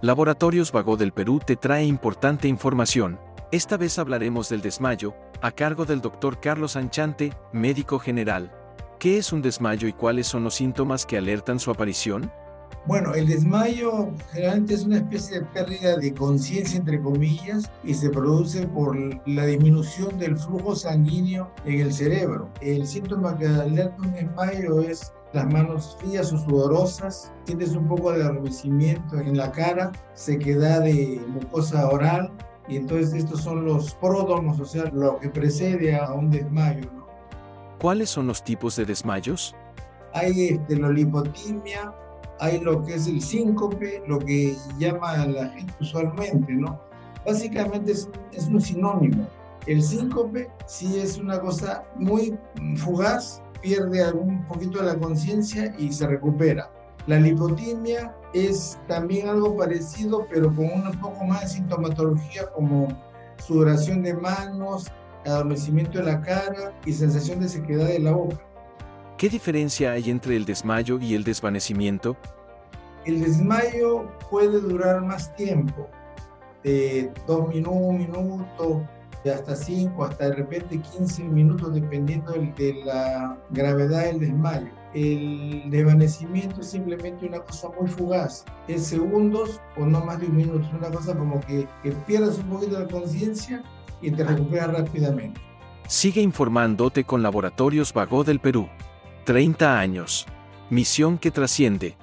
Laboratorios Vago del Perú te trae importante información. Esta vez hablaremos del desmayo, a cargo del doctor Carlos Anchante, médico general. ¿Qué es un desmayo y cuáles son los síntomas que alertan su aparición? Bueno, el desmayo generalmente es una especie de pérdida de conciencia, entre comillas, y se produce por la disminución del flujo sanguíneo en el cerebro. El síntoma que alerta un desmayo es las manos frías o sudorosas, sientes un poco de adormecimiento en la cara, sequedad de mucosa oral, y entonces estos son los pródomos, o sea, lo que precede a un desmayo. ¿no? ¿Cuáles son los tipos de desmayos? Hay este, la lipotimia, hay lo que es el síncope, lo que llama la gente usualmente, ¿no? Básicamente es, es un sinónimo. El síncope sí es una cosa muy fugaz, pierde algún poquito de la conciencia y se recupera. La lipotimia es también algo parecido, pero con un poco más de sintomatología como sudoración de manos, adormecimiento de la cara y sensación de sequedad de la boca. ¿Qué diferencia hay entre el desmayo y el desvanecimiento? El desmayo puede durar más tiempo, de dos minutos, un minuto, de hasta 5, hasta de repente 15 minutos, dependiendo de la gravedad del desmayo. El desvanecimiento es simplemente una cosa muy fugaz, en segundos o no más de un minuto, es una cosa como que, que pierdas un poquito de conciencia y te recuperas rápidamente. Sigue informándote con Laboratorios Vago del Perú. 30 años. Misión que trasciende.